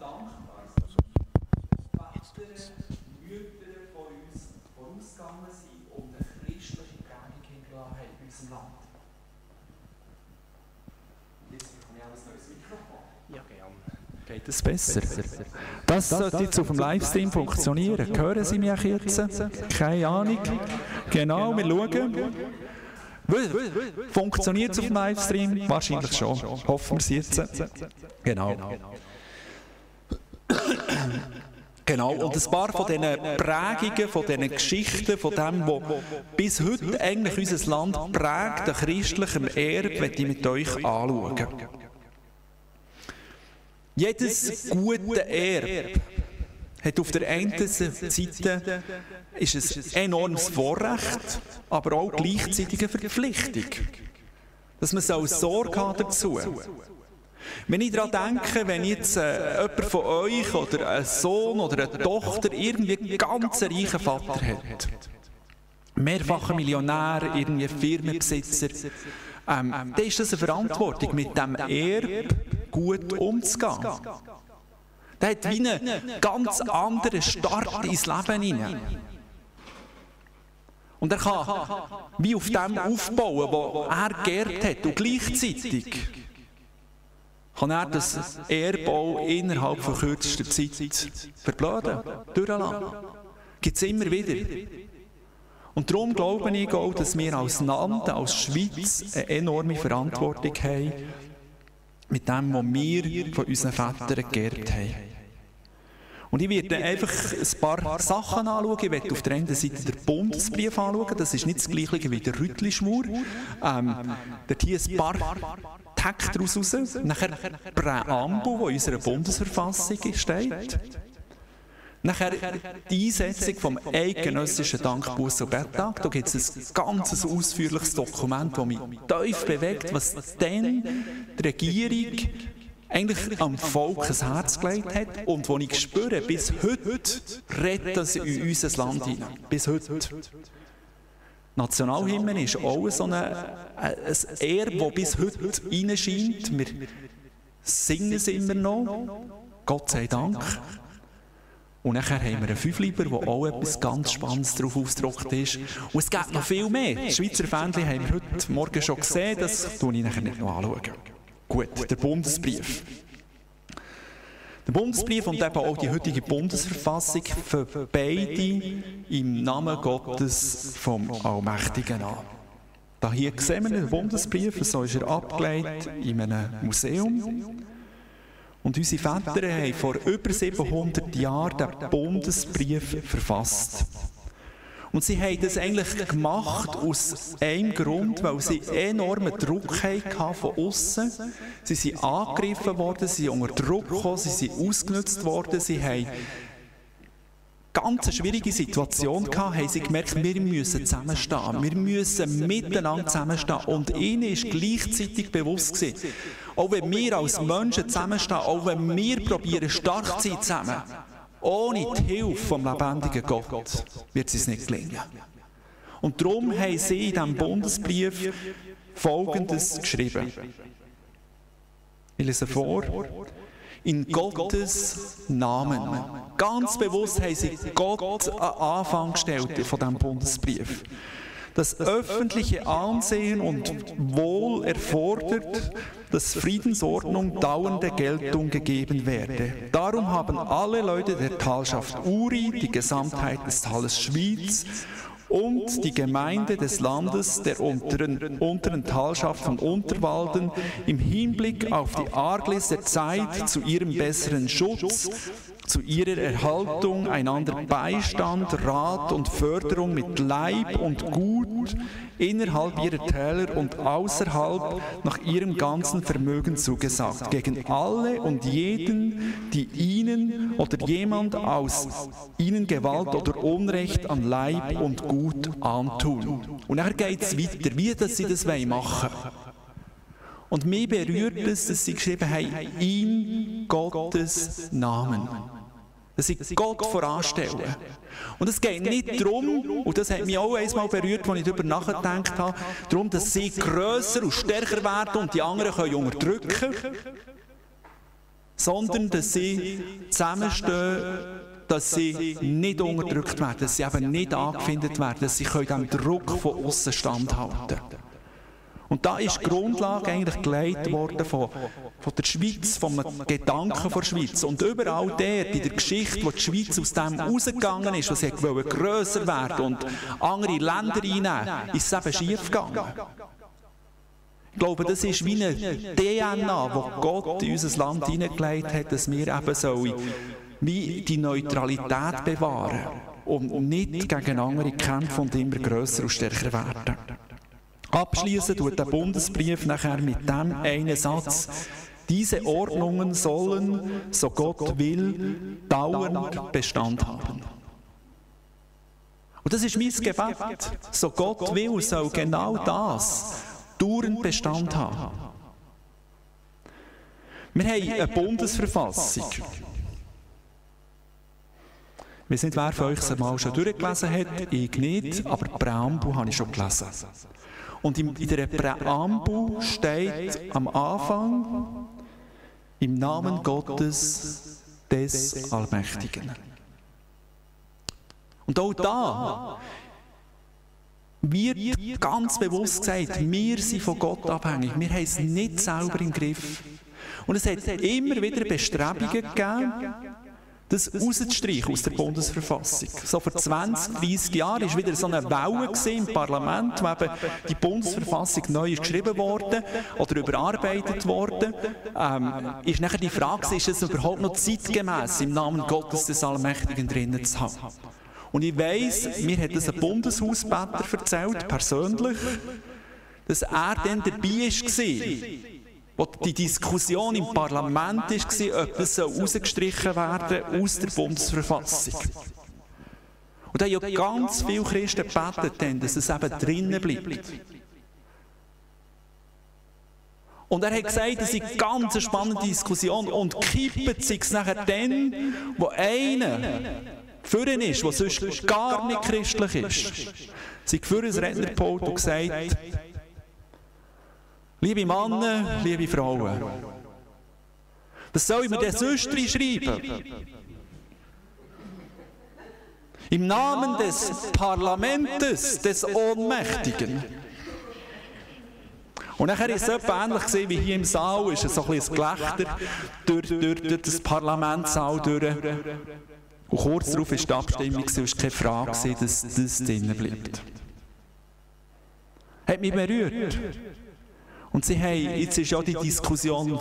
dankbar dass Väter, Mütter von uns vorausgegangen sind und eine christliche Prägung haben in unserem Land. Jetzt bekomme ich auch ein neues Mikrofon. Ja, gerne. Geht es besser? Das sollte jetzt auf dem Livestream funktionieren. Hören Sie mich jetzt? Keine Ahnung. Genau, wir schauen. Funktioniert es auf dem Livestream? Wahrscheinlich schon. Hoffen wir es jetzt. Genau. Genau, und ein paar von diesen Prägungen, von diesen Geschichten, von dem, was bis heute eigentlich unser Land prägt, an christlichem Erbe, möchte ich mit euch anschauen. Jedes gute Erbe hat auf der einen Seite ist ein enormes Vorrecht, aber auch gleichzeitig eine Verpflichtung. Dass man soll Sorge haben dazu. Wenn ich daran denke, wenn jetzt äh, jemand von euch oder ein Sohn oder eine Tochter irgendwie einen ganz reichen Vater hat, mehrfacher Millionär, irgendwie Firmenbesitzer, ähm, dann ist das eine Verantwortung, mit dem Erbe gut umzugehen. Der hat wie einen ganz anderen Start ins Leben hinein. Und er kann wie auf dem aufbauen, was er geerbt hat. Und gleichzeitig kann er das Erbau innerhalb von kürzester Zeit verblöden, durchlassen. Gibt es immer wieder. Und darum glaube ich auch, dass wir als Land, als Schweiz eine enorme Verantwortung haben mit dem, was wir von unseren Vätern geerbt haben. Und ich werde einfach ein paar Sachen anschauen. Ich werde auf der einen Seite den Bundesbrief anschauen. Das ist nicht das gleiche wie der Rüttlischmur. Ähm, dort hier ein paar Texte daraus raus. Nachher Präambel, wo in unserer Bundesverfassung steht. Nachher die Einsetzung vom eidgenössischen Dankbuß- und Betttag. Da gibt es ein ganz ausführliches Dokument, das mich tief bewegt, was dann die Regierung eigentlich am Volk ein Herz gelegt hat und wo ich spüre, bis heute redet das in unser Land hinein. Bis heute. Nationalhymne ist auch so eine, ein Erbe, das bis heute reinscheint. Wir singen es immer noch. Gott sei Dank. Und nachher haben wir einen Fünfliber, wo auch etwas ganz Spannendes darauf ausgedruckt ist. Und es gibt noch viel mehr. Das Schweizer Fähnchen haben wir heute Morgen schon gesehen, das schaue ich nachher nicht noch anschauen. Gut, der Bundesbrief. Der Bundesbrief und eben auch die heutige Bundesverfassung für beide im Namen Gottes vom Allmächtigen an. Da hier sehen wir den Bundesbrief, so ist er abgelegt in einem Museum. Und unsere Väter haben vor über 700 Jahren den Bundesbrief verfasst. Und sie haben das eigentlich gemacht aus einem Grund, weil sie enormen Druck hatten von außen. Sie sind angegriffen worden, sie sind unter Druck gekommen, sie sind ausgenutzt worden, sie haben ganz schwierige Situation gehabt, haben sie gemerkt, wir müssen zusammenstehen. Wir müssen miteinander zusammenstehen. Und ihnen ist gleichzeitig bewusst gewesen, auch wenn wir als Menschen zusammenstehen, auch wenn wir probieren, stark zu sein zusammen, ohne die Hilfe vom lebendigen Gott wird es nicht gelingen. Und darum haben sie in diesem Bundesbrief Folgendes geschrieben. Ich lese vor. In Gottes Namen. Ganz bewusst haben sie Gott an Anfang gestellt von diesem Bundesbrief das öffentliche Ansehen und Wohl erfordert, dass Friedensordnung dauernde Geltung gegeben werde. Darum haben alle Leute der Talschaft Uri, die Gesamtheit des Tales Schwyz und die Gemeinde des Landes der unteren, unteren Talschaft von Unterwalden im Hinblick auf die Arglis der Zeit zu ihrem besseren Schutz zu ihrer Erhaltung einander Beistand, Rat und Förderung mit Leib und Gut innerhalb ihrer Täler und außerhalb nach ihrem ganzen Vermögen zugesagt, gegen alle und jeden, die ihnen oder jemand aus ihnen Gewalt oder Unrecht an Leib und Gut antun. Und nachher geht es weiter, wie dass sie das machen wollen. Und mich berührt es, dass sie geschrieben haben, in Gottes Namen. Dass sie Gott voranstellen. Und es geht nicht darum, und das hat mich auch einmal berührt, als ich darüber nachgedacht habe, darum, dass sie grösser und stärker werden und die anderen können unterdrücken sondern dass sie zusammenstehen, dass sie nicht unterdrückt werden, dass sie eben nicht angefindet werden, dass sie dem Druck von außen standhalten können. Und da ist die Grundlage eigentlich geleitet worden von, von der Schweiz, vom Gedanken der Schweiz. Und überall dort in der Geschichte, wo die Schweiz aus dem rausgegangen ist, wo sie grösser werden und andere Länder einnehmen, ist es eben schief gegangen. Ich glaube, das ist wie eine DNA, die Gott in unser Land hineingelegt hat, dass wir eben so wie die Neutralität bewahren und nicht gegen andere kämpfen und immer grösser und stärker werden. Abschließen tut der Bundesbrief nachher mit dem einen Satz. Diese Ordnungen sollen, so Gott will, dauernd Bestand haben. Und das ist mein Gebet. So Gott will, soll genau das dauernd Bestand haben. Wir haben eine Bundesverfassung. Ich weiß nicht, wer von euch es mal schon durchgelesen hat. Ich nicht, aber die Präambel habe ich schon gelesen. Und in, der Präambel steht am Anfang, im Namen Gottes des Allmächtigen. Und auch da wird ganz bewusst gesagt, wir sind von Gott abhängig. Wir haben es nicht selber im Griff. Und es hat immer wieder Bestrebungen gegeben, das rauszustreichen aus der Bundesverfassung. So vor 20, 30 Jahren war wieder so eine Welle im Parlament, wo eben die Bundesverfassung neu geschrieben wurde oder überarbeitet wurde. Ähm, ist nachher die Frage, ist es überhaupt noch zeitgemäß, im Namen Gottes des Allmächtigen drinnen zu haben? Und ich weiss, mir hat das ein Bundeshausbetter erzählt, persönlich, dass er dann dabei war wo die Diskussion im Parlament war, ob das rausgestrichen werden aus der Bundesverfassung. Und da haben ja ganz viele Christen gebetet, dass es eben drinnen bleibt. Und er hat gesagt, das ist eine ganz spannende Diskussion und kippt sich nachher dann, wo einer für ihn ist, der sonst gar nicht christlich ist, sich für ein Rednerpult und gesagt, Liebe Männer, liebe Frauen. Was soll ich mir denn sonst schreiben? Im Namen des Parlaments, des Ohnmächtigen. Und nachher ist es etwa ähnlich gesehen wie hier im Saal, ist es so ein bisschen Gelächter durch, durch, durch das Parlamentssaal durch. Und kurz darauf ist die Abstimmung, es war keine Frage, dass das drinnen bleibt. Hat mich berührt. Und sie haben, jetzt ist ja die Diskussion,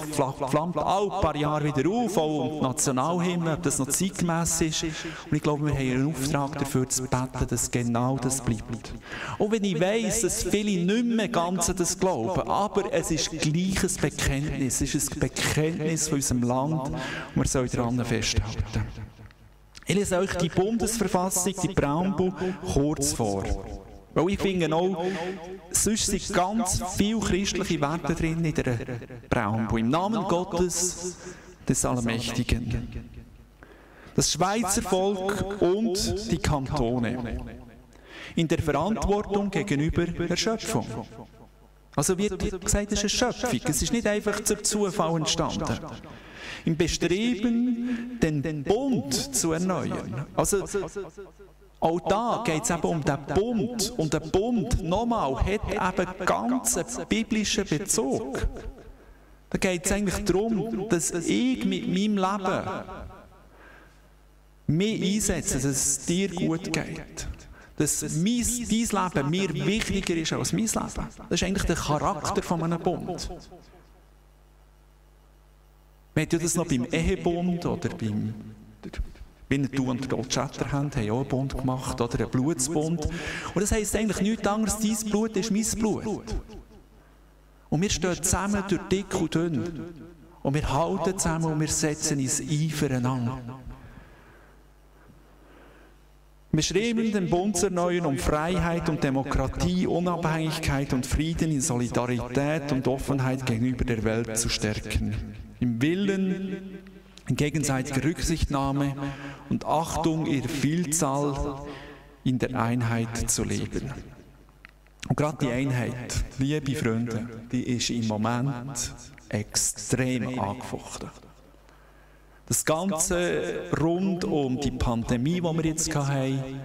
flammt alle paar Jahre wieder auf, auch um die Nationalhymne, ob das noch zeitgemäß ist. Und ich glaube, wir haben einen Auftrag dafür zu beten, dass genau das bleibt. Und wenn ich weiss, dass viele nicht mehr ganz an das glauben, aber es ist gleich ein Bekenntnis, es ist ein Bekenntnis von unserem Land und wir sollen daran festhalten. Ich lese euch die Bundesverfassung, die Präambel, kurz vor. Weil ich finde auch, sonst sind ganz viele christliche Werte drin in der Präambel. Im Namen Gottes des Allmächtigen. Das Schweizer Volk und die Kantone. In der Verantwortung gegenüber der Schöpfung. Also wird gesagt, es ist eine Schöpfung. Es ist nicht einfach zum Zufall entstanden. Im Bestreben, den Bund zu erneuern. Also auch da geht es eben um den Bund. Und der Bund, nochmal, hat eben ganz einen biblischen Bezug. Da geht es eigentlich darum, dass ich mit meinem Leben mich einsetze, dass es dir gut geht. Dass mein, dein Leben mir wichtiger ist als mein Leben. Das ist eigentlich der Charakter von einem Bund. Man hat ja das noch beim Ehebund oder beim Winnetou und der Old Shatterhand haben auch einen Bund gemacht, oder einen Blutsbund. Und das heisst eigentlich nichts anderes, dein Blut ist mein Blut. Und wir stehen zusammen durch dick und dünn. Und wir halten zusammen und wir setzen uns ein füreinander. Wir schreiben den Bund erneuern, um Freiheit und Demokratie, Unabhängigkeit und Frieden in Solidarität und Offenheit gegenüber der Welt zu stärken. Im Willen, in gegenseitiger Rücksichtnahme und Achtung ihrer Vielzahl in der Einheit zu leben. Und gerade die Einheit, liebe Freunde, die ist im Moment extrem angefochten. Das Ganze rund um die Pandemie, die wir jetzt haben,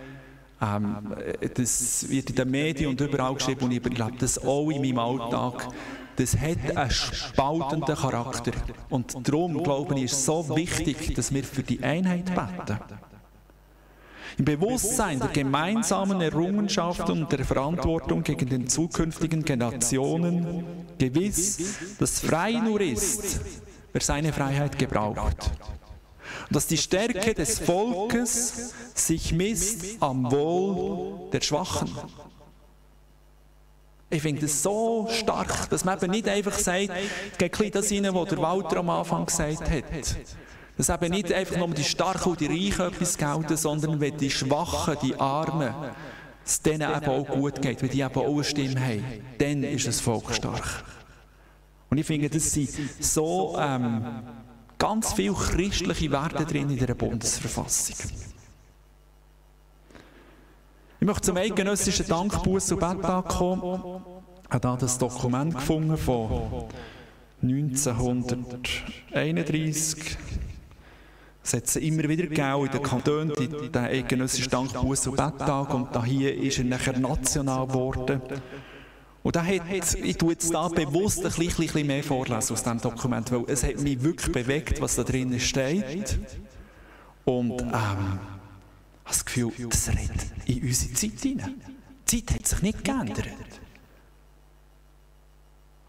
ähm, das wird in den Medien und überall geschrieben und ich glaube, das auch in meinem Alltag. Das hat einen spaltenden Charakter. Und darum, glaube ich, ist es so wichtig, dass wir für die Einheit beten. Im Bewusstsein der gemeinsamen Errungenschaft und der Verantwortung gegen den zukünftigen Generationen gewiss, dass frei nur ist, wer seine Freiheit gebraucht. Und dass die Stärke des Volkes sich misst am Wohl der Schwachen. Ich finde es so stark, dass man eben nicht einfach sagt, geht das rein, was der Walter am Anfang gesagt hat. Dass eben nicht einfach nur die Starken und die Reichen etwas gelten, sondern wenn die Schwachen, die Armen, es denen eben auch gut geht, wenn die eben auch eine Stimme haben, dann ist das Volk stark. Und ich finde, das sind so ähm, ganz viele christliche Werte drin in der Bundesverfassung. Ich möchte zum eidgenössischen Dankbuß und Betttag kommen. Ich habe da das Dokument gefunden von 1931. Es hat es immer wieder gegeben in den Kantonen, den eidgenössischen Dankbuß und Betttag. Und hier ist er nachher national geworden. Und da hat, ich tue jetzt da bewusst ein bisschen, bisschen mehr vorlesen aus diesem Dokument, weil es hat mich wirklich bewegt, was da drin steht. Und ähm, das Gefühl, das redet in unsere Zeit hinein. Die Zeit hat sich nicht geändert.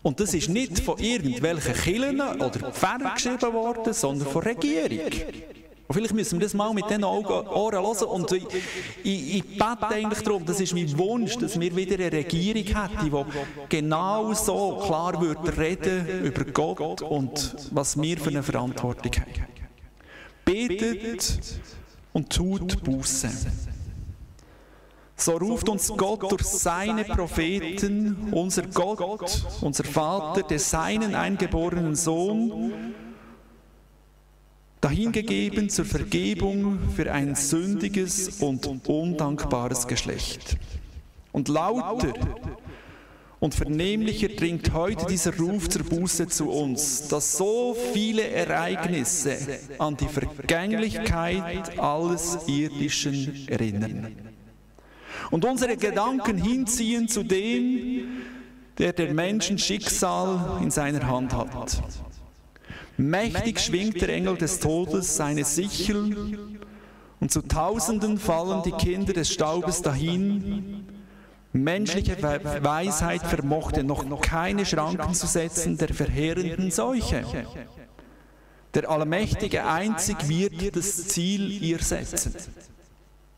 Und das ist nicht von irgendwelchen Killen oder Pferden geschrieben worden, sondern von der Regierung. Und vielleicht müssen wir das mal mit den Augen, Ohren hören. Und ich, ich, ich bete eigentlich darum, das ist mein Wunsch, dass wir wieder eine Regierung hätten, die genau so klar würde reden über Gott und was wir für eine Verantwortung haben. Betet und tut Buße. So ruft uns Gott durch seine Propheten, unser Gott, unser Vater, der seinen eingeborenen Sohn, dahingegeben zur Vergebung für ein sündiges und undankbares Geschlecht. Und lauter und vernehmlicher dringt heute dieser Ruf zur Buße zu uns, dass so viele Ereignisse an die Vergänglichkeit alles Irdischen erinnern. Und unsere Gedanken hinziehen zu dem, der der Menschen Schicksal in seiner Hand hat. Mächtig schwingt der Engel des Todes seine Sichel und zu Tausenden fallen die Kinder des Staubes dahin, Menschliche Weisheit vermochte noch keine Schranken zu setzen der verheerenden Seuche. Der Allmächtige einzig wird das Ziel ihr setzen.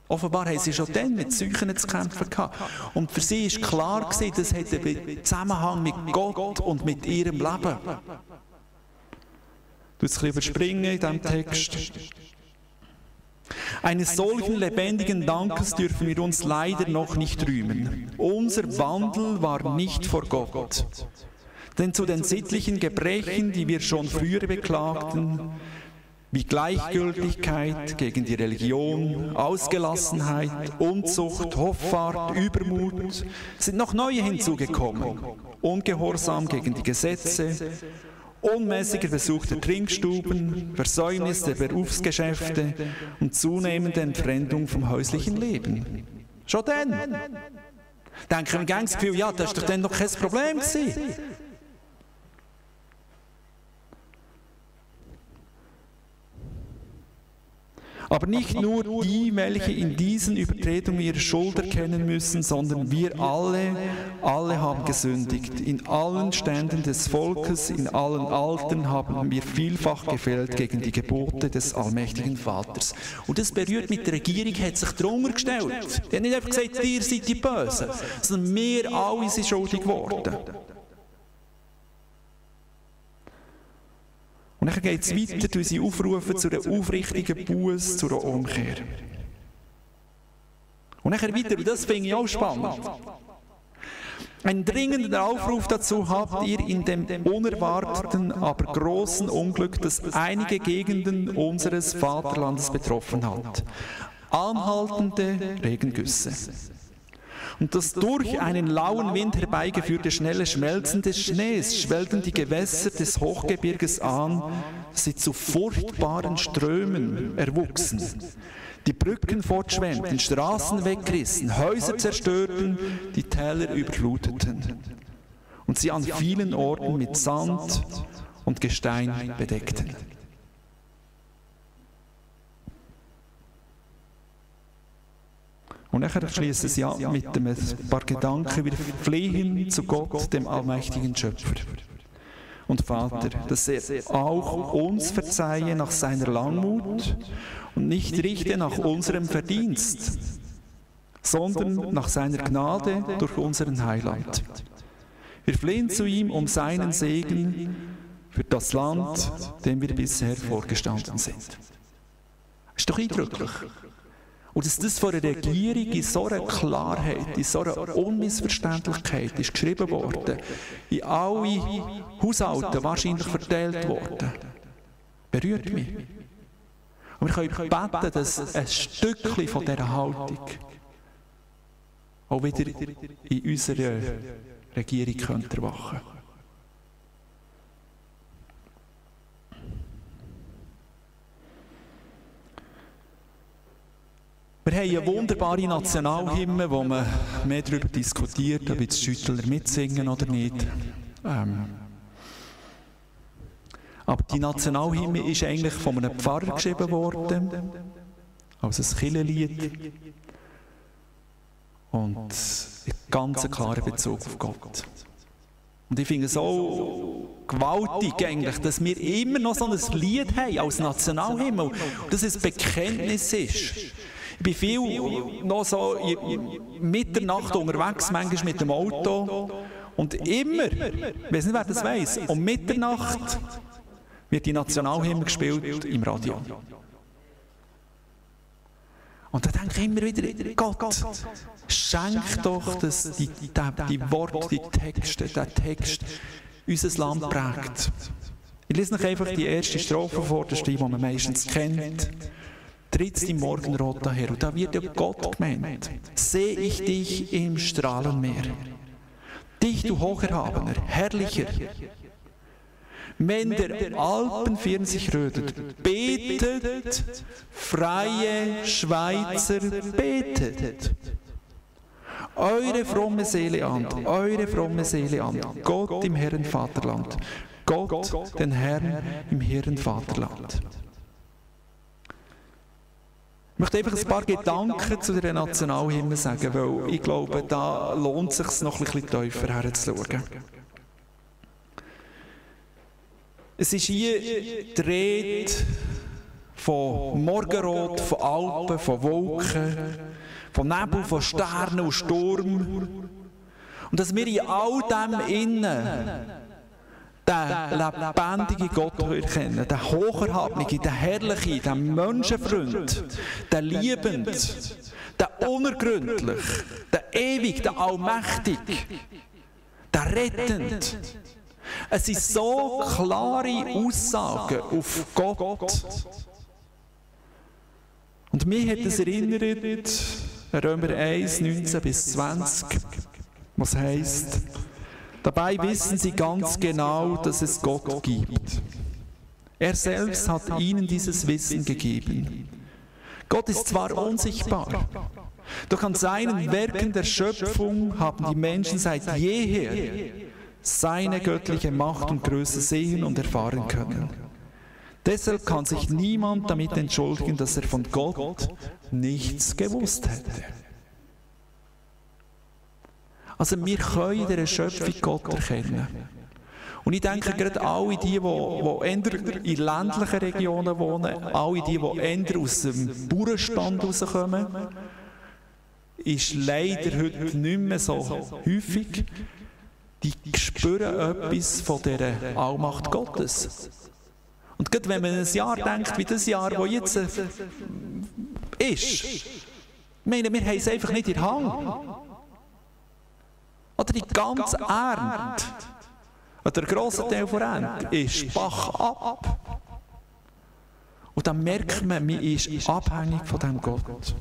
Offenbar haben sie schon dann mit Seuchen zu kämpfen gehabt. Und für sie ist klar gewesen, das hat einen Zusammenhang mit Gott und mit ihrem Leben. Du jetzt ein bisschen überspringen in diesem Text. Eines solchen lebendigen Dankes dürfen wir uns leider noch nicht rühmen. Unser Wandel war nicht vor Gott. Denn zu den sittlichen Gebrechen, die wir schon früher beklagten, wie Gleichgültigkeit gegen die Religion, Ausgelassenheit, Unzucht, Hoffart, Übermut, sind noch neue hinzugekommen. Ungehorsam gegen die Gesetze, unmäßiger Besuch der Trinkstuben, Versäumnis der Berufsgeschäfte und zunehmende Entfremdung vom häuslichen Leben. Schon dann. Denken wir ganz Gefühl, ja, das ist doch dann noch kein Problem gewesen. Aber nicht nur die, welche in diesen Übertretungen ihre Schuld erkennen müssen, sondern wir alle, alle haben gesündigt. In allen Ständen des Volkes, in allen Altern haben wir vielfach gefällt gegen die Gebote des allmächtigen Vaters. Und das berührt mit der Regierung, hat sich drunter gestellt. Die hat nicht einfach gesagt, ihr seid die Bösen, sondern wir alle sind schuldig geworden. Und dann geht es weiter, durch sie aufrufen zu einer aufrichtigen Buß, zu einer Umkehr. Und dann weiter, und das finde ich auch spannend. Ein dringender Aufruf dazu habt ihr in dem unerwarteten, aber großen Unglück, das einige Gegenden unseres Vaterlandes betroffen hat. Anhaltende Regengüsse. Und das durch einen lauen Wind herbeigeführte schnelle Schmelzen des Schnees schwellten die Gewässer des Hochgebirges an, sie zu furchtbaren Strömen erwuchsen. Die Brücken fortschwemmten, Straßen wegrissen, Häuser zerstörten, die Täler überfluteten. und sie an vielen Orten mit Sand und Gestein bedeckten. Und nachher schließen sie ab mit ein paar Gedanken. Wir flehen zu Gott, dem allmächtigen Schöpfer und Vater, dass er auch uns verzeihe nach seiner Langmut und nicht richte nach unserem Verdienst, sondern nach seiner Gnade durch unseren Heiland. Wir flehen zu ihm um seinen Segen für das Land, dem wir bisher vorgestanden sind. Ist doch eindrücklich. Und dass das von der Regierung in so einer Klarheit, in so einer Unmissverständlichkeit ist geschrieben worden, in alle Haushalte wahrscheinlich verteilt worden, berührt mich. Und wir können beten, dass ein Stückchen von dieser Haltung auch wieder in unserer Regierung erwachen könnte. Wir haben eine wunderbare Nationalhymne, wo man mehr darüber diskutiert, ob jetzt die Schüttler mitsingen oder nicht. Ähm. Aber die Nationalhymne ist eigentlich von einem Pfarrer geschrieben worden, als ein Kirchenlied. Und ein ganz klarer Bezug auf Gott. Und ich finde es so gewaltig eigentlich, dass wir immer noch so ein Lied haben als Nationalhimmel. Dass es ein Bekenntnis ist. Bin viel noch so Mitternacht unterwegs, manchmal mit dem Auto. Und immer, ich weiß nicht, wer das weiß, um Mitternacht wird die Nationalhymne gespielt im Radio. Und da denke ich immer wieder, Gott, schenk doch, dass die, die, die Worte, die Texte, der Text unser Land prägt. Ich lese noch einfach die erste Strophe vor, das die man meistens kennt trittst im Morgenrot daher. Und da wird ja Gott gemeint. Sehe ich dich im Strahlenmeer. Dich, du Hocherhabener, herrlicher. Wenn der Alpenfirn sich rötet, betet, freie Schweizer, betet. Eure fromme Seele an, eure fromme Seele an, Gott im Herren Vaterland, Gott, den Herrn im Herren Vaterland. Ich möchte einfach ein paar Gedanken zu der Nationalhymne sagen, weil ich glaube, da lohnt es sich noch ein bisschen tiefer herzuschauen. Es ist hier die Rede von Morgenrot, von Alpen, von Wolken, von Nebel, von Sternen und Sturm. Und dass wir in all dem innen den lebendigen Gott erkennen, den Hocherhabenden, den Herrlichen, den Menschenfreund, den Liebend, den Unergründlich, den Ewig, den Allmächtig, den Rettend. Es sind so klare Aussagen auf Gott. Und mich hat es erinnert, Römer 1, 19 bis 20, was heißt, Dabei wissen sie ganz genau, dass es Gott gibt. Er selbst hat ihnen dieses Wissen gegeben. Gott ist zwar unsichtbar, doch an seinen Werken der Schöpfung haben die Menschen seit jeher seine göttliche Macht und Größe sehen und erfahren können. Deshalb kann sich niemand damit entschuldigen, dass er von Gott nichts gewusst hätte. Also wir können in dieser Schöpfung Gott erkennen. Und ich denke, gerade alle die, die, die in ländlichen Regionen wohnen, alle die, die eher aus dem Bauernstand rauskommen, ist leider heute nicht mehr so häufig, die spüren etwas von dieser Allmacht Gottes. Und gerade wenn man ein Jahr denkt, wie das Jahr, das jetzt ist, ich meine, wir haben es einfach nicht in der Hand. Oder die ganze Ernte, der grosse Teil der Ernte, ist Bach ab. Und dann merkt man, man ist abhängig von diesem Gott.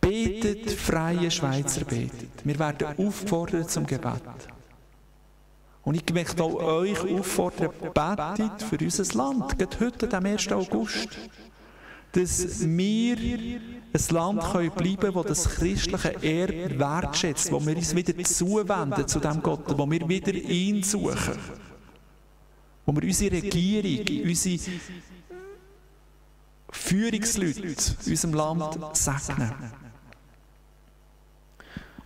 Betet, freie Schweizer, betet. Wir werden aufgefordert zum Gebet. Und ich möchte auch euch auffordern, betet für unser Land. Geht heute, am 1. August. Dass wir ein Land können bleiben können, das das christliche Erbe wertschätzt, wo wir uns wieder zuwenden zu dem Gott, wo wir wieder ihn suchen. Wo wir unsere Regierung, unsere Führungsleute in unserem Land segnen.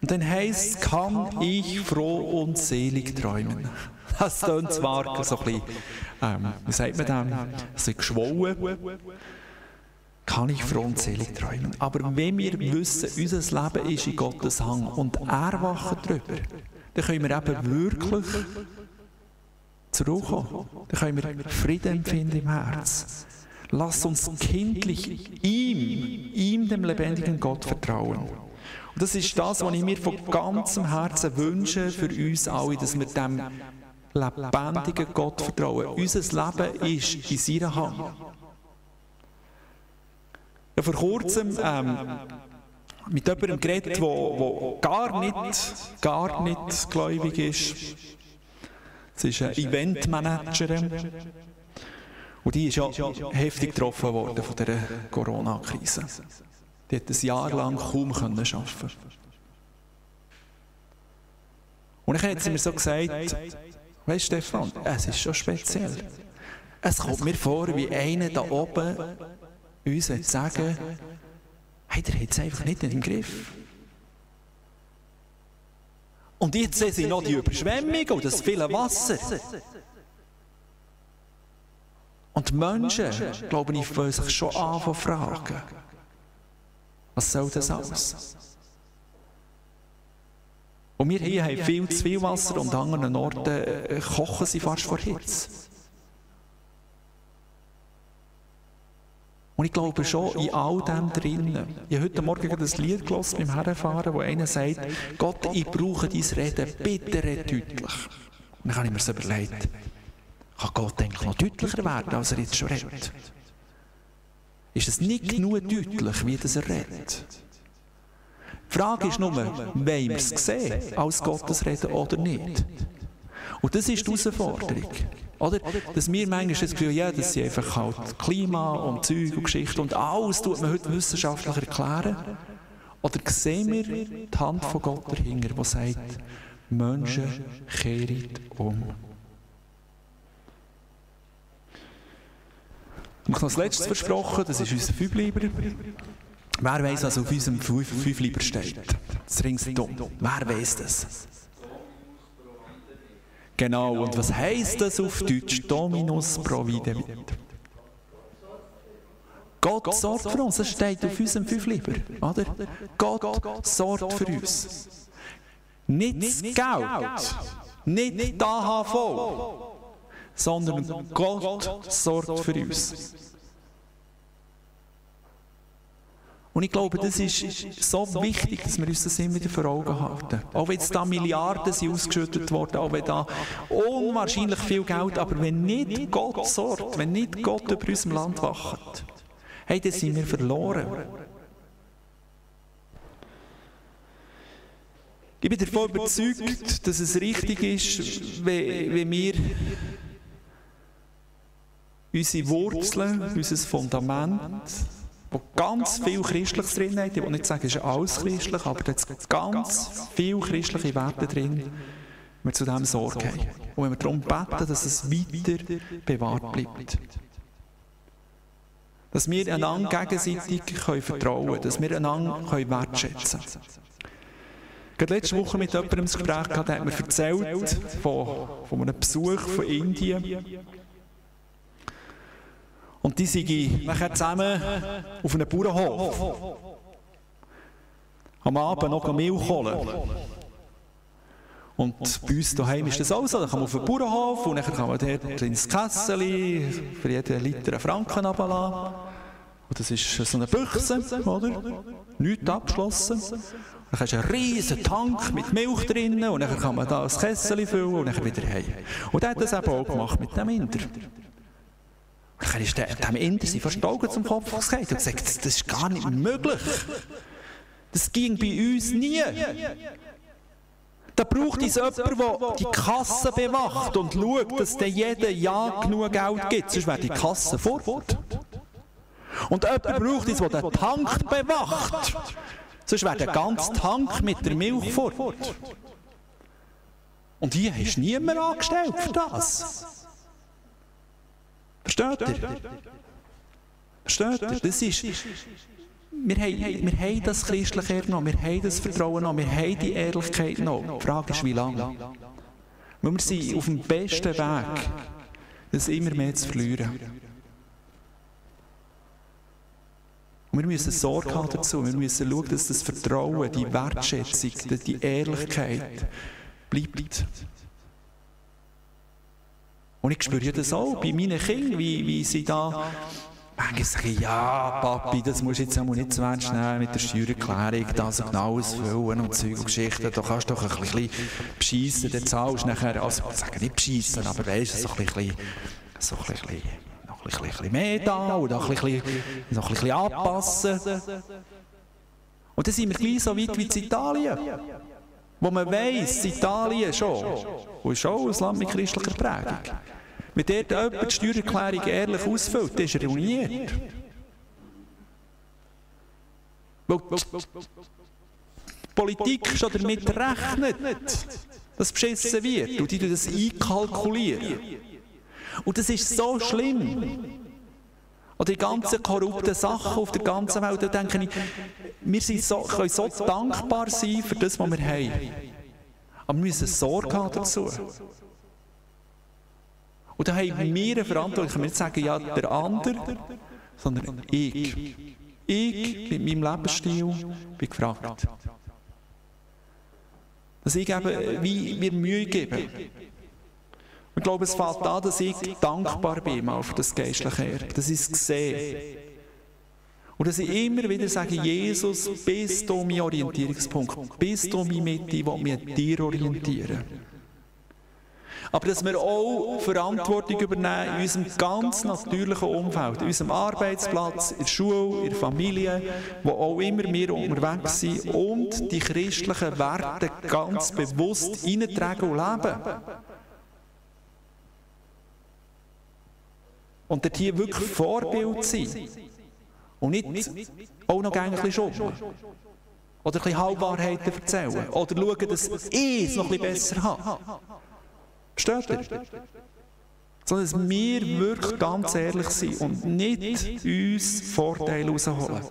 Und dann heisst kann ich froh und selig träumen. Das klingt zwar so ein bisschen, ähm, wie sagt man dem, ein bisschen geschwollen. Kann ich froh und selig träumen. Aber wenn wir wissen, unser Leben ist in Gottes Hang und er wacht darüber, dann können wir eben wirklich zur Ruhe kommen. Dann können wir Frieden empfinden im Herz. Lass uns kindlich ihm, ihm, dem lebendigen Gott, vertrauen. Und das ist das, was ich mir von ganzem Herzen wünsche für uns alle, dass wir dem lebendigen Gott vertrauen. Unser Leben ist in seiner Hand. Ja, vor kurzem ähm, mit jemandem geredet, der gar nicht, gar nicht gläubig ist. Sie ist eine Eventmanagerin. Und die ist ja heftig getroffen worden von dieser Corona-Krise. Die hat ein Jahr lang kaum arbeiten können. Und dann hat sie mir so gesagt, weißt Stefan, es ist schon speziell. Es kommt mir vor, wie einer da oben uns sagen hey, der hat es einfach nicht den Griff. Und jetzt sehen sie noch die Überschwemmung und das viele Wasser. Und die Menschen, glaube ich, wollen sich schon anfangen fragen, was soll das alles? Und wir hier haben viel zu viel Wasser und an anderen Orten äh, kochen sie fast vor Hitze. Und ich glaube schon, in all dem drinnen. Ich habe heute Morgen ein Lied gelesen beim Herrenfahren, wo einer sagt, Gott, ich brauche dein Reden, bitte red deutlich. Und dann habe ich mir so überlegt, kann Gott eigentlich noch deutlicher werden, als er jetzt schon redet? Ist es nicht genug deutlich, wie das er redet? Die Frage ist nur, wollen wir es sehen, als Gottes Reden oder nicht? Und das ist die Herausforderung. Oder? Dass wir manchmal das Gefühl ja, das sind einfach halt Klima und Zeug und Geschichte und alles tut man heute wissenschaftlich erklären. Oder sehen wir die Hand von Gott dahinter, die sagt, Menschen kehren um. Ich habe noch das Letzte versprochen, das ist unser Fünfleiber. Wer weiß, was auf unserem Fünfleiber steht? Das ringsum. Wer weiß das? Genau, und was heißt das auf Deutsch? Dominus providevit. Gott sorgt für uns, das steht auf unserem Fünfleiber, oder? Gott sorgt für uns. Nicht das Geld, nicht die AHV, sondern Gott sorgt für uns. Und ich glaube, das ist so wichtig, dass wir uns das immer wieder vor Augen halten. Auch wenn jetzt da Milliarden sind ausgeschüttet worden, auch wenn da unwahrscheinlich viel Geld, aber wenn nicht Gott sorgt, wenn nicht Gott über unserem Land wacht, hey, dann sind wir verloren. Ich bin davon überzeugt, dass es richtig ist, wenn wir unsere Wurzeln, unser Fundament, wo ganz viel Christliches drin hat, ich will nicht sagen, es ist alles christlich, aber da ist ganz viel christliche Werte drin, wir zu dem Sorge haben. Und wenn wir darum beten, dass es weiter bewahrt bleibt. Dass wir einander gegenseitig können vertrauen können, dass wir einander können wertschätzen können. Gerade letzte Woche mit jemandem ein Gespräch gehabt, der hat mir erzählt von, von einem Besuch von Indien. Und die sind nachher zusammen auf einem Bauernhof. Am Abend noch Milch holen. Und bei uns daheim ist das auch so. Dann kann man auf den Bauernhof und dann kann man dort ins Kessel für jeden Liter einen Franken runterlassen. Und das ist so eine Büchse, oder? Nichts abgeschlossen. Dann hast du einen riesen Tank mit Milch drin und dann kann man da ein Kessel füllen und dann wieder heim. Und er hat das eben auch gemacht mit dem Inder. Dann ist dem Inder fast die zum Kopf gesagt und gesagt, das ist gar nicht möglich. Das ging bei uns nie. Da braucht es jemanden, der die Kasse bewacht und schaut, dass der jeden Jahr genug Geld gibt, sonst wäre die Kasse fort. Und jemand braucht es, der den Tank bewacht, sonst wäre der ganze Tank mit der Milch fort. Und hier hast du niemanden angestellt für das. Versteht ihr? Versteht ihr? Das ist, wir haben, wir haben das christliche Erbe noch, wir haben das Vertrauen noch, wir haben die Ehrlichkeit noch. Die Frage ist, wie lange? Weil wir sind auf dem besten Weg, das immer mehr zu verlieren. Und wir müssen Sorge haben dazu, wir müssen schauen, dass das Vertrauen, die Wertschätzung, die Ehrlichkeit bleibt. Und ich spüre das auch bei meinen Kindern, wie, wie sie da Manchmal sage ich, ja, Papi, das musst du jetzt auch nicht zu ernst nehmen mit der Steuererklärung, da so genau ausfüllen und Zeug und Geschichten. Da kannst du doch ein bisschen beschissen, dann zahlst du nachher, also ich sage nicht beschissen, aber weißt du, so ein bisschen, so ein bisschen, noch ein bisschen mehr da und noch ein bisschen, noch ein bisschen anpassen. Und dann sind wir gleich so weit wie in Italien. Wo man weiss, Italien schon, und ist auch ein Land mit christlicher Prägung. Wenn dort jemand die Steuererklärung ehrlich ausfüllt, dann ist er ruiniert. Weil die Politik schon damit rechnet, dass beschissen wird und die das einkalkulieren. Und das ist so schlimm. Oder die ganzen korrupten Sachen auf der ganzen Welt, da denke ich, wir sind so, können so dankbar sein für das, was wir haben. Aber wir müssen Sorge haben dazu. Und da haben wir eine Verantwortung. Ich kann nicht sagen, ja, der andere, sondern ich. Ich mit meinem Lebensstil bin gefragt. Dass ich eben wie mir Mühe gebe. Ich glaube, es fällt an, dass ich dankbar bin auf das geistliche Erbe, dass ich es sehe. Und dass ich immer wieder sage, Jesus, bist du mein Orientierungspunkt, bist du meine Mitte, will mich an dir orientieren. Aber dass wir auch Verantwortung übernehmen in unserem ganz natürlichen Umfeld, in unserem Arbeitsplatz, in der Schule, in der Familie, wo auch immer wir unterwegs sind und die christlichen Werte ganz bewusst eintragen und leben. Und dort hier wirklich Vorbild sein. Und nicht auch noch ein bisschen schummeln. Oder ein bisschen Halbwahrheiten erzählen. Oder schauen, dass ich es noch ein bisschen besser habe. Versteht ihr? Sondern dass wir wirklich ganz ehrlich sind und nicht uns Vorteile rausholen.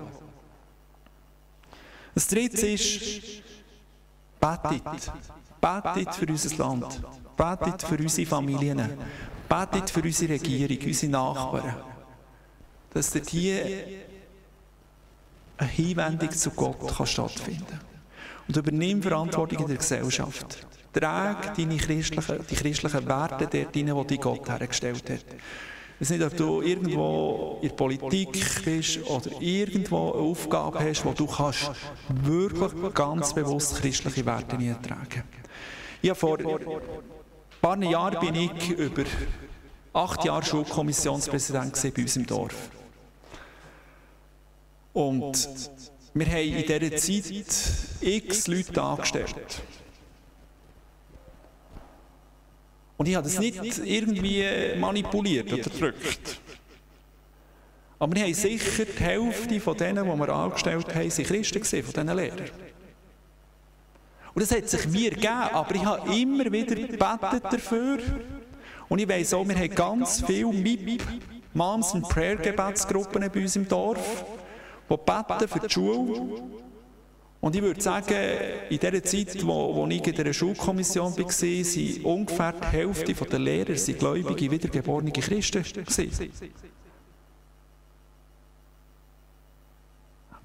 Das dritte ist, betet. Betet für unser Land. Betet für unsere Familien. Betet für unsere Regierung, unsere Nachbarn. Dass dort hier eine Hinwendung zu Gott kann stattfinden kann. Und übernimm Verantwortung in der Gesellschaft. Trag deine christlichen, die christlichen Werte dort hinein, die Gott hergestellt hat. Es ist nicht, ob du irgendwo in der Politik bist oder irgendwo eine Aufgabe hast, wo du kannst wirklich ganz bewusst christliche Werte tragen. Ja, vor ein paar Jahren bin ich über acht Jahre Schulkommissionspräsident bei uns im Dorf. Und wir haben in dieser Zeit x Leute angestellt. Und ich habe das nicht irgendwie manipuliert oder gedrückt. Aber wir haben sicher die Hälfte von denen, die wir angestellt haben, sind Christen gesehen, von diesen Lehrern. Und das hat sich mir gegeben, aber ich habe immer wieder gebetet dafür. Und ich weiss auch, wir haben ganz viele MIP, Moms and Prayer Gebetsgruppen bei uns im Dorf, die beten für die Schule und ich würde sagen, in der Zeit, wo ich in der Schulkommission war, sind ungefähr die Hälfte der Lehrer gläubige, wiedergeborene Christen.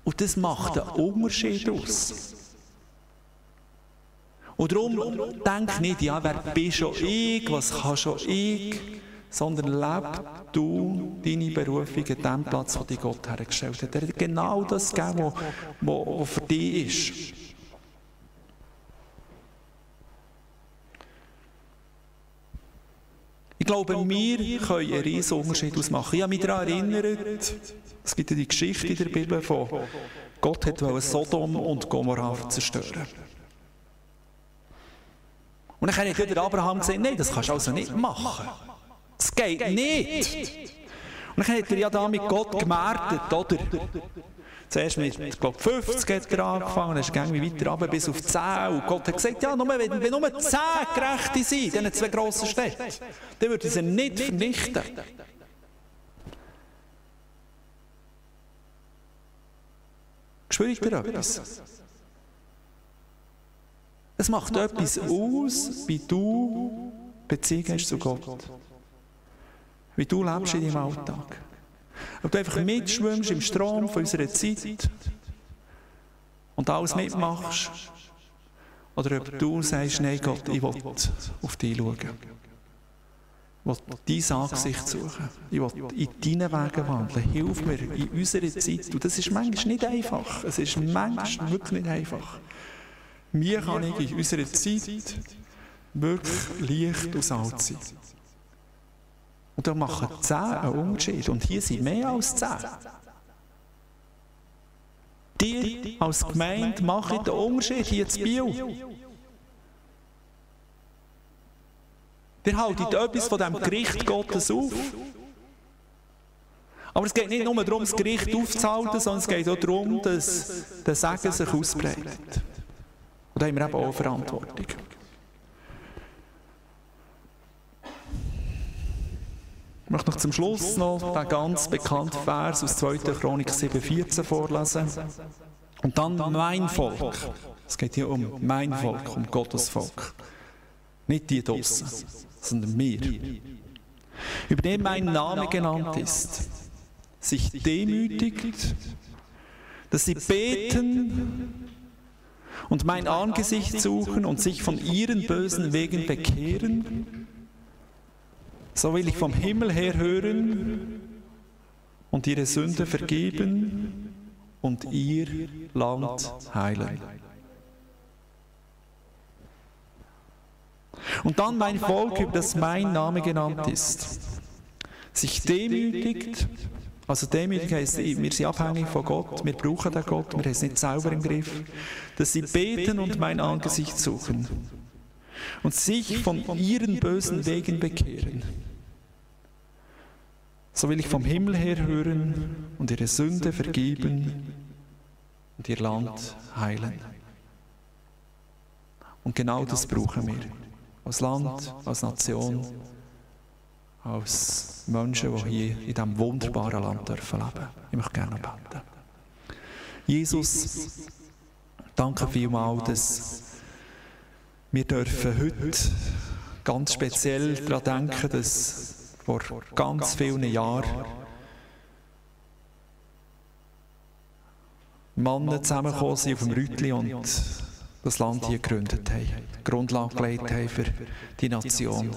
Und das macht einen Unterschied aus. Und darum denk nicht, ja, wer bin schon ich, was kann schon ich, sondern lebe du deine Berufung an dem Platz, wo dich Gott hergestellt hat. Er hat genau das gegeben, was für dich ist. Ich glaube, wir können einen riesen Unterschied ausmachen. Ich habe mich daran erinnert, es gibt ja die Geschichte in der Bibel von Gott wollte Sodom und Gomorrah zerstören. Und dann hat der Abraham gesagt, nein, das kannst du also nicht machen. Das geht nicht. Und dann hat er ja da mit Gott gemerkt, oder? Zuerst mit, ich glaube, 50 hat er angefangen, dann ist er weiter runter bis auf 10. Und Gott hat gesagt, ja, nur, wenn, wenn nur 10 Gerechte sind, in diesen zwei grossen Städten, dann würde er sie nicht vernichten. Spürt ihr etwas? Es macht etwas aus, wie du Beziehung hast zu Gott. Wie du lebst in deinem Alltag. Ob du einfach mitschwimmst im Strom von unserer Zeit und alles mitmachst. Oder ob du sagst, nein Gott, ich will auf dich schauen. Ich will dein Angesicht suchen. Ich will in deinen Wegen wandeln. Hilf mir in unserer Zeit. Und das ist manchmal nicht einfach. Es ist manchmal wirklich nicht einfach. Mir kann ich in unserer Zeit wirklich Licht und Salz sein. Und da machen zehn einen Unterschied. Und hier sind mehr als zehn. Die als Gemeinde machen den Unterschied hier zu Biel. Ihr haltet etwas von dem Gericht Gottes auf. Aber es geht nicht nur darum, das Gericht aufzuhalten, sondern es geht auch darum, dass der Segen sich ausbreitet. Und da haben wir eben auch Verantwortung. Ich möchte noch zum Schluss noch den ganz bekannten Vers aus 2. Chronik 7,14 vorlesen. Und dann mein Volk. Es geht hier um mein Volk, um Gottes Volk. Nicht die draussen, sondern wir. Über dem mein Name genannt ist, sich demütigt, dass sie beten und mein Angesicht suchen und sich von ihren bösen Wegen bekehren so will ich vom Himmel her hören und ihre Sünde vergeben und ihr Land heilen. Und dann mein Volk, über das mein Name genannt ist, sich demütigt, also demütig heißt, wir sind abhängig von Gott, wir brauchen den Gott, wir haben es nicht sauber im Griff, dass sie beten und mein Angesicht suchen. und sich von ihren bösen Wegen bekehren. So will ich vom Himmel her hören und ihre Sünde vergeben und ihr Land heilen. Und genau das brauchen wir. Als Land, als Nation, als Menschen, die hier in diesem wunderbaren Land dürfen leben. Ich möchte gerne beten. Jesus, danke vielmals, dass wir dürfen heute ganz speziell daran denken, dass vor ganz vielen Jahren Männer zusammengekommen sind auf dem Rütli und das Land hier gegründet haben, die Grundlage gelegt haben für die Nation.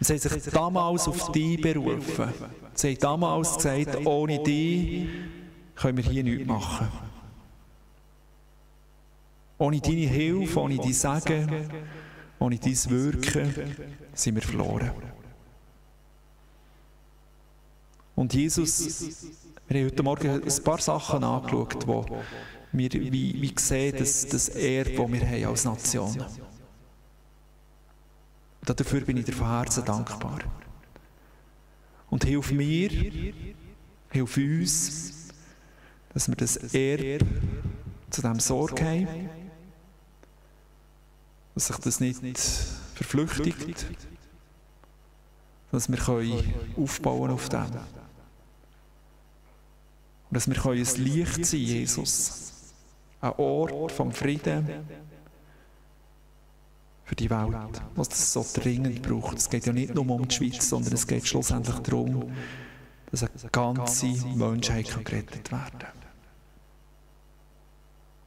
Und sie haben sich damals auf die berufen. Sie haben damals gesagt, ohne die können wir hier nichts machen. Ohne deine Hilfe, ohne dein Sagen, ohne dein Wirken sind wir verloren. Und Jesus, wir haben heute Morgen ein paar Sachen angeschaut, wo wir wie, wie sehen, dass das Erbe, das wir haben als Nation. Und dafür bin ich dir von Herzen dankbar. Und hilf mir, hilf uns, dass wir das Erbe zu diesem Sorge haben, dass sich das nicht verflüchtigt, dass wir aufbauen auf dem. Und dass wir ein Licht sein Jesus. Ein Ort vom Frieden für die Welt, was es so dringend braucht. Es geht ja nicht nur um die Schweiz, sondern es geht schlussendlich darum, dass eine ganze Menschheit gerettet werden kann.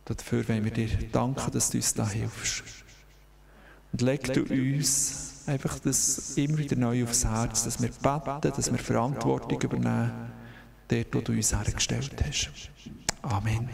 Dafür wollen wir dir danken, dass du uns da hilfst. Und leg du uns einfach das immer wieder neu aufs Herz, dass wir beten, dass wir Verantwortung übernehmen dort, wo du uns hergestellt hast. Amen.